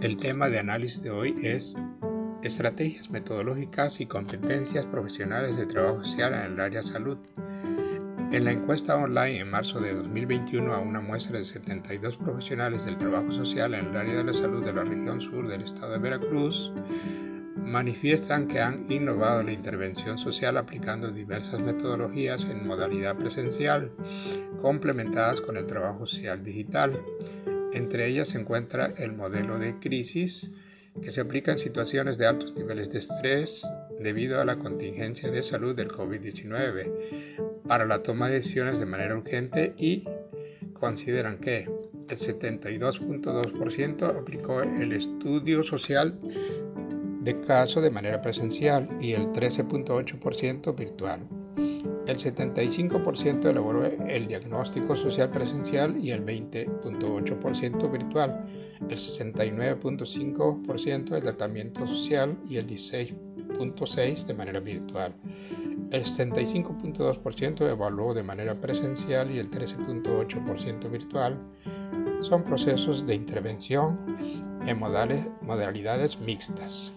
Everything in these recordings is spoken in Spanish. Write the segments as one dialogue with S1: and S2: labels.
S1: El tema de análisis de hoy es estrategias metodológicas y competencias profesionales de trabajo social en el área salud. En la encuesta online en marzo de 2021 a una muestra de 72 profesionales del trabajo social en el área de la salud de la región sur del estado de Veracruz, manifiestan que han innovado la intervención social aplicando diversas metodologías en modalidad presencial, complementadas con el trabajo social digital. Entre ellas se encuentra el modelo de crisis, que se aplica en situaciones de altos niveles de estrés debido a la contingencia de salud del COVID-19 para la toma de decisiones de manera urgente y consideran que el 72.2% aplicó el estudio social de caso de manera presencial y el 13.8% virtual. El 75% elaboró el diagnóstico social presencial y el 20.8% virtual, el 69.5% el tratamiento social y el 16.6% de manera virtual. El 65.2% evaluó de manera presencial y el 13.8% virtual. Son procesos de intervención en modalidades mixtas.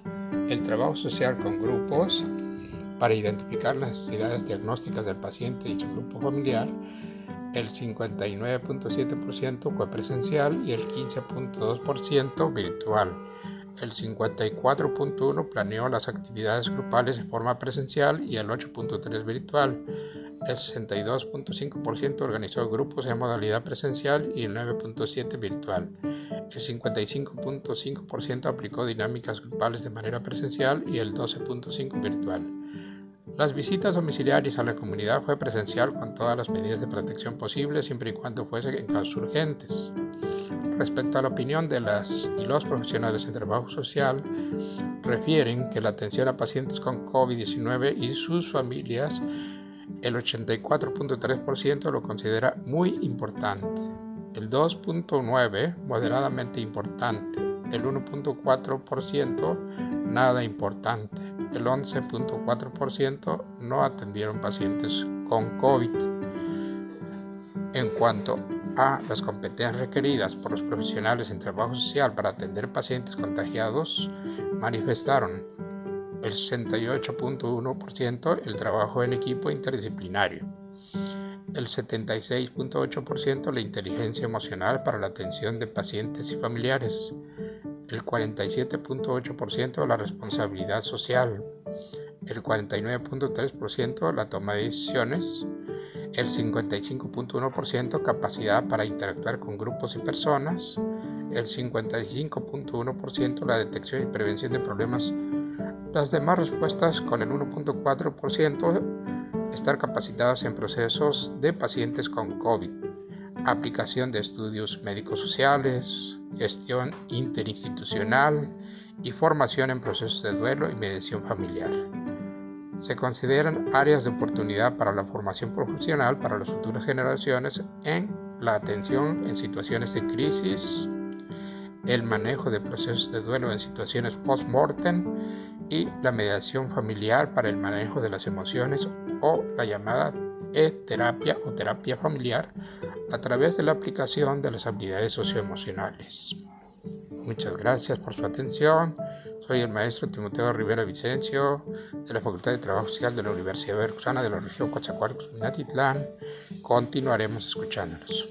S1: El trabajo social con grupos para identificar las necesidades diagnósticas del paciente y su grupo familiar, el 59.7% fue presencial y el 15.2% virtual. El 54.1% planeó las actividades grupales de forma presencial y el 8.3% virtual. El 62.5% organizó grupos en modalidad presencial y el 9.7% virtual. El 55.5% aplicó dinámicas grupales de manera presencial y el 12.5% virtual. Las visitas domiciliarias a la comunidad fue presencial con todas las medidas de protección posibles siempre y cuando fuese en casos urgentes. Respecto a la opinión de las y los profesionales en trabajo social, refieren que la atención a pacientes con COVID-19 y sus familias, el 84.3% lo considera muy importante, el 2.9% moderadamente importante, el 1.4% nada importante, el 11.4% no atendieron pacientes con COVID. En cuanto a las competencias requeridas por los profesionales en trabajo social para atender pacientes contagiados, manifestaron el 68.1% el trabajo en equipo interdisciplinario, el 76.8% la inteligencia emocional para la atención de pacientes y familiares, el 47.8% la responsabilidad social, el 49.3% la toma de decisiones, el 55.1% capacidad para interactuar con grupos y personas, el 55.1% la detección y prevención de problemas. Las demás respuestas con el 1.4% estar capacitados en procesos de pacientes con COVID, aplicación de estudios médicos sociales, gestión interinstitucional y formación en procesos de duelo y mediación familiar. Se consideran áreas de oportunidad para la formación profesional para las futuras generaciones en la atención en situaciones de crisis, el manejo de procesos de duelo en situaciones post-mortem y la mediación familiar para el manejo de las emociones o la llamada e-terapia o terapia familiar a través de la aplicación de las habilidades socioemocionales. Muchas gracias por su atención. Soy el maestro Timoteo Rivera Vicencio de la Facultad de Trabajo Social de la Universidad Veracruzana de la región Coatzacoalcos, Minatitlán. Continuaremos escuchándolos.